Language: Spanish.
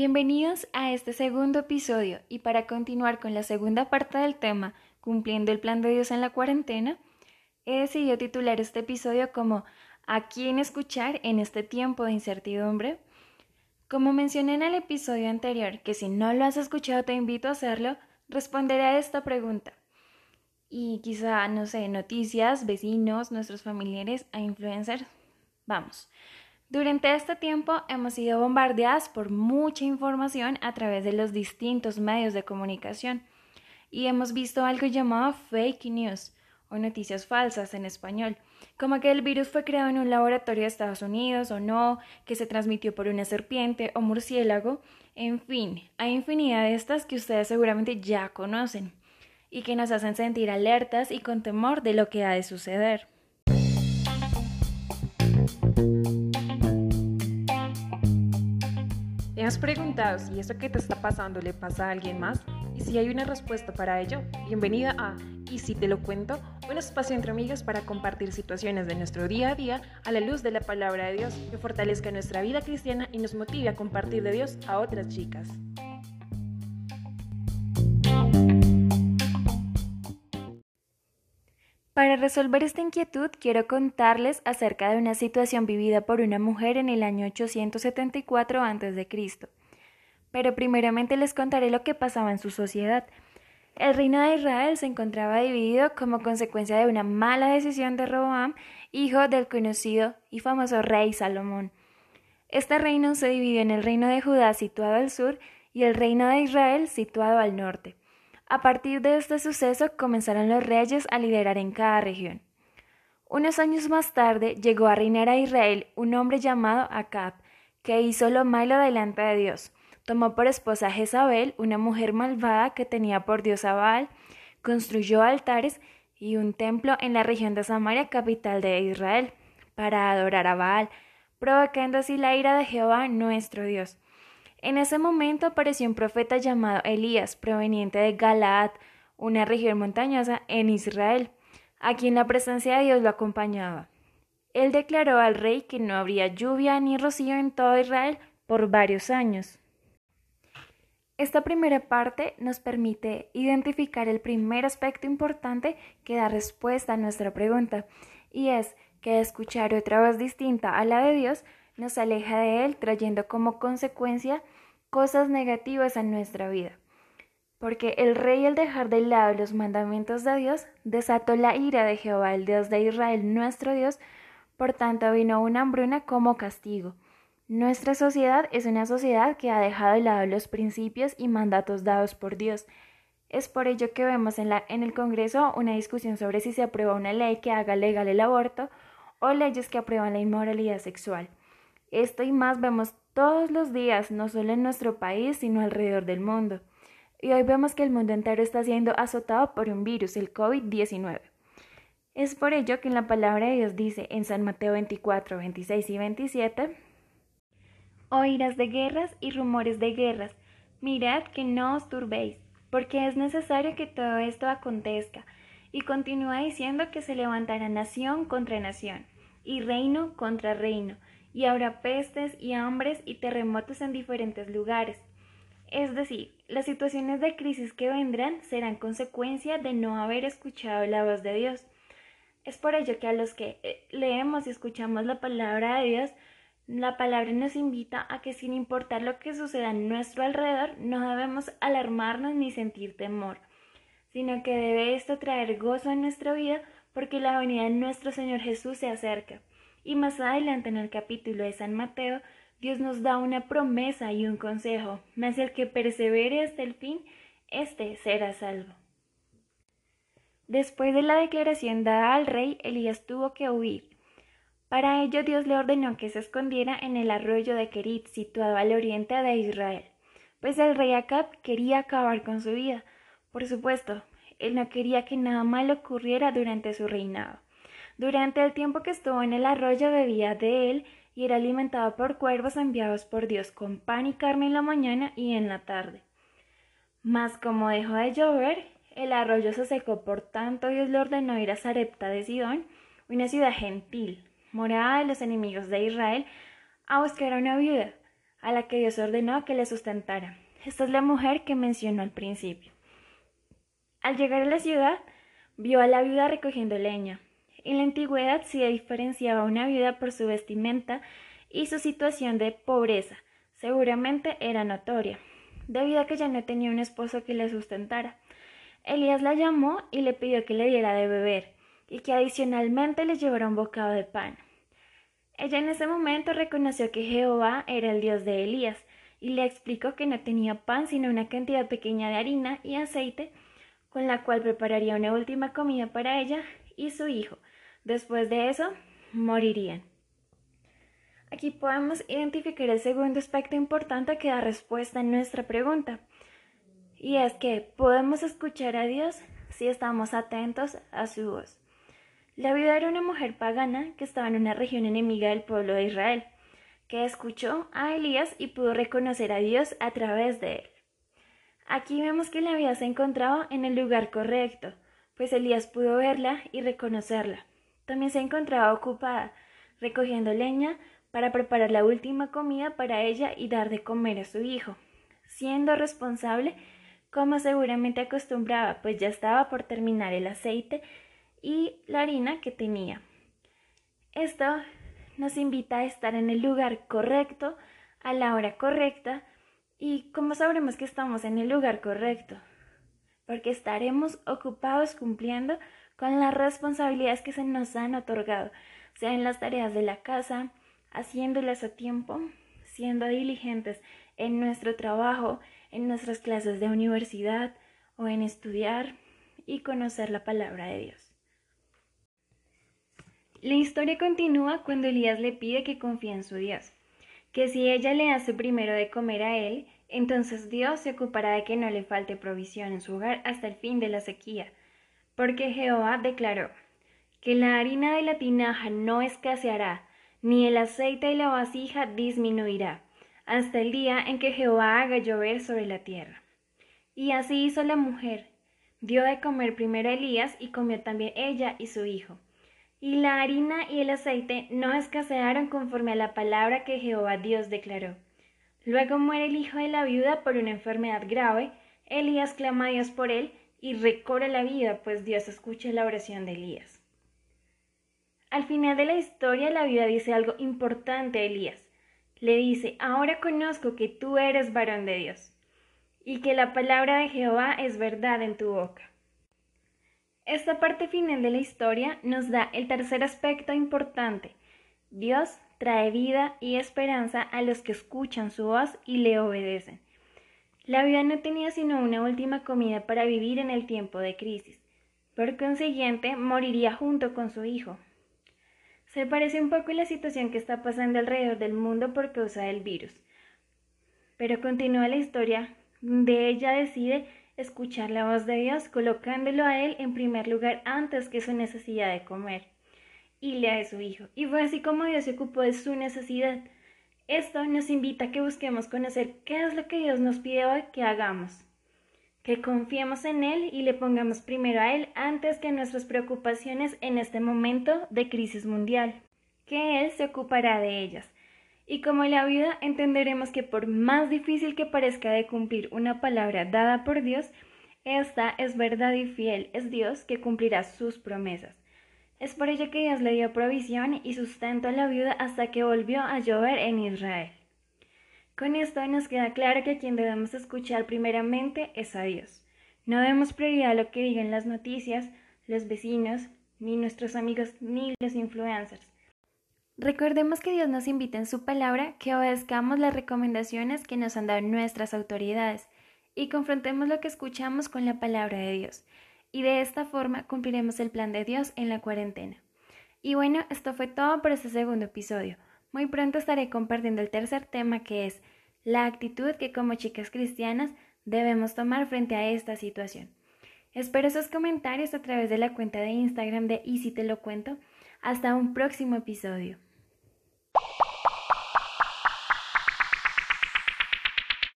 Bienvenidos a este segundo episodio y para continuar con la segunda parte del tema, cumpliendo el plan de Dios en la cuarentena, he decidido titular este episodio como ¿A quién escuchar en este tiempo de incertidumbre? Como mencioné en el episodio anterior, que si no lo has escuchado te invito a hacerlo, responderé a esta pregunta. Y quizá, no sé, noticias, vecinos, nuestros familiares a influencers. Vamos. Durante este tiempo hemos sido bombardeadas por mucha información a través de los distintos medios de comunicación y hemos visto algo llamado fake news o noticias falsas en español, como que el virus fue creado en un laboratorio de Estados Unidos o no, que se transmitió por una serpiente o murciélago, en fin, hay infinidad de estas que ustedes seguramente ya conocen y que nos hacen sentir alertas y con temor de lo que ha de suceder. Has preguntado si eso que te está pasando le pasa a alguien más? Y si hay una respuesta para ello, bienvenida a Y si te lo cuento, un espacio entre amigas para compartir situaciones de nuestro día a día a la luz de la palabra de Dios que fortalezca nuestra vida cristiana y nos motive a compartir de Dios a otras chicas. Resolver esta inquietud quiero contarles acerca de una situación vivida por una mujer en el año 874 a.C. Pero primeramente les contaré lo que pasaba en su sociedad. El reino de Israel se encontraba dividido como consecuencia de una mala decisión de Roboam, hijo del conocido y famoso rey Salomón. Este reino se dividió en el reino de Judá situado al sur y el reino de Israel situado al norte. A partir de este suceso comenzaron los reyes a liderar en cada región. Unos años más tarde llegó a reinar a Israel un hombre llamado Acab, que hizo lo malo delante de Dios. Tomó por esposa a Jezabel, una mujer malvada que tenía por Dios a Baal, construyó altares y un templo en la región de Samaria, capital de Israel, para adorar a Baal, provocando así la ira de Jehová nuestro Dios. En ese momento apareció un profeta llamado Elías, proveniente de Galaad, una región montañosa en Israel, a quien la presencia de Dios lo acompañaba. Él declaró al rey que no habría lluvia ni rocío en todo Israel por varios años. Esta primera parte nos permite identificar el primer aspecto importante que da respuesta a nuestra pregunta, y es que escuchar otra voz distinta a la de Dios nos aleja de Él, trayendo como consecuencia cosas negativas en nuestra vida. Porque el rey al dejar de lado los mandamientos de Dios, desató la ira de Jehová, el Dios de Israel, nuestro Dios, por tanto vino una hambruna como castigo. Nuestra sociedad es una sociedad que ha dejado de lado los principios y mandatos dados por Dios. Es por ello que vemos en, en el Congreso una discusión sobre si se aprueba una ley que haga legal el aborto o leyes que aprueban la inmoralidad sexual. Esto y más vemos todos los días, no solo en nuestro país, sino alrededor del mundo. Y hoy vemos que el mundo entero está siendo azotado por un virus, el COVID-19. Es por ello que en la palabra de Dios dice en San Mateo 24, 26 y 27, Oirás de guerras y rumores de guerras. Mirad que no os turbéis, porque es necesario que todo esto acontezca. Y continúa diciendo que se levantará nación contra nación, y reino contra reino y habrá pestes y hambres y terremotos en diferentes lugares. Es decir, las situaciones de crisis que vendrán serán consecuencia de no haber escuchado la voz de Dios. Es por ello que a los que eh, leemos y escuchamos la palabra de Dios, la palabra nos invita a que sin importar lo que suceda a nuestro alrededor, no debemos alarmarnos ni sentir temor, sino que debe esto traer gozo a nuestra vida porque la venida de nuestro Señor Jesús se acerca. Y más adelante en el capítulo de San Mateo, Dios nos da una promesa y un consejo, mas el que persevere hasta el fin, éste será salvo. Después de la declaración dada al rey, Elías tuvo que huir. Para ello Dios le ordenó que se escondiera en el arroyo de Kerit, situado al oriente de Israel, pues el rey Acab quería acabar con su vida. Por supuesto, él no quería que nada malo ocurriera durante su reinado. Durante el tiempo que estuvo en el arroyo bebía de él y era alimentado por cuervos enviados por Dios con pan y carne en la mañana y en la tarde. Mas como dejó de llover, el arroyo se secó, por tanto Dios le ordenó ir a Sarepta de Sidón, una ciudad gentil, morada de los enemigos de Israel, a buscar a una viuda. a la que Dios ordenó que le sustentara. Esta es la mujer que mencionó al principio. Al llegar a la ciudad, vio a la viuda recogiendo leña. En la antigüedad se diferenciaba una viuda por su vestimenta y su situación de pobreza. Seguramente era notoria, debido a que ya no tenía un esposo que le sustentara. Elías la llamó y le pidió que le diera de beber y que adicionalmente le llevara un bocado de pan. Ella en ese momento reconoció que Jehová era el Dios de Elías y le explicó que no tenía pan sino una cantidad pequeña de harina y aceite con la cual prepararía una última comida para ella y su hijo. Después de eso, morirían. Aquí podemos identificar el segundo aspecto importante que da respuesta a nuestra pregunta. Y es que podemos escuchar a Dios si estamos atentos a su voz. La viuda era una mujer pagana que estaba en una región enemiga del pueblo de Israel, que escuchó a Elías y pudo reconocer a Dios a través de él. Aquí vemos que la viuda se encontraba en el lugar correcto, pues Elías pudo verla y reconocerla. También se encontraba ocupada, recogiendo leña para preparar la última comida para ella y dar de comer a su hijo, siendo responsable como seguramente acostumbraba, pues ya estaba por terminar el aceite y la harina que tenía. Esto nos invita a estar en el lugar correcto, a la hora correcta, y cómo sabremos que estamos en el lugar correcto, porque estaremos ocupados cumpliendo con las responsabilidades que se nos han otorgado, sea en las tareas de la casa, haciéndolas a tiempo, siendo diligentes en nuestro trabajo, en nuestras clases de universidad o en estudiar y conocer la palabra de Dios. La historia continúa cuando Elías le pide que confíe en su Dios, que si ella le hace primero de comer a él, entonces Dios se ocupará de que no le falte provisión en su hogar hasta el fin de la sequía, porque Jehová declaró que la harina de la tinaja no escaseará, ni el aceite de la vasija disminuirá, hasta el día en que Jehová haga llover sobre la tierra. Y así hizo la mujer. Dio de comer primero a Elías y comió también ella y su hijo. Y la harina y el aceite no escasearon conforme a la palabra que Jehová Dios declaró. Luego muere el hijo de la viuda por una enfermedad grave. Elías clama a Dios por él y recorre la vida, pues Dios escucha la oración de Elías. Al final de la historia, la viuda dice algo importante a Elías le dice, ahora conozco que tú eres varón de Dios y que la palabra de Jehová es verdad en tu boca. Esta parte final de la historia nos da el tercer aspecto importante. Dios trae vida y esperanza a los que escuchan su voz y le obedecen. La vida no tenía sino una última comida para vivir en el tiempo de crisis. Por consiguiente, moriría junto con su hijo, se parece un poco la situación que está pasando alrededor del mundo por causa del virus. Pero continúa la historia de ella decide escuchar la voz de Dios, colocándolo a él en primer lugar antes que su necesidad de comer y le de su hijo. Y fue así como Dios se ocupó de su necesidad. Esto nos invita a que busquemos conocer qué es lo que Dios nos pide hoy que hagamos que confiemos en Él y le pongamos primero a Él antes que nuestras preocupaciones en este momento de crisis mundial, que Él se ocupará de ellas. Y como la viuda entenderemos que por más difícil que parezca de cumplir una palabra dada por Dios, esta es verdad y fiel, es Dios que cumplirá sus promesas. Es por ello que Dios le dio provisión y sustento a la viuda hasta que volvió a llover en Israel. Con esto nos queda claro que a quien debemos escuchar primeramente es a Dios. No debemos prioridad a lo que digan las noticias, los vecinos, ni nuestros amigos, ni los influencers. Recordemos que Dios nos invita en su palabra que obedezcamos las recomendaciones que nos han dado nuestras autoridades y confrontemos lo que escuchamos con la palabra de Dios. Y de esta forma cumpliremos el plan de Dios en la cuarentena. Y bueno, esto fue todo por este segundo episodio. Muy pronto estaré compartiendo el tercer tema que es la actitud que como chicas cristianas debemos tomar frente a esta situación. Espero sus comentarios a través de la cuenta de Instagram de Y si te lo cuento. Hasta un próximo episodio.